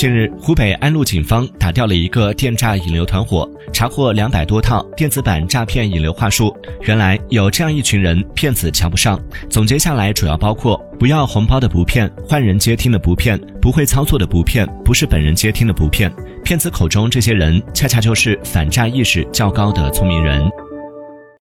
近日湖北安陆警方打掉了一个电诈引流团伙查获两百多套电子版诈骗引流话术。原来有这样一群人骗子瞧不上。总结下来主要包括不要红包的不骗换人接听的不骗不会操作的不骗不是本人接听的不骗。骗子口中这些人恰恰就是反诈意识较高的聪明人。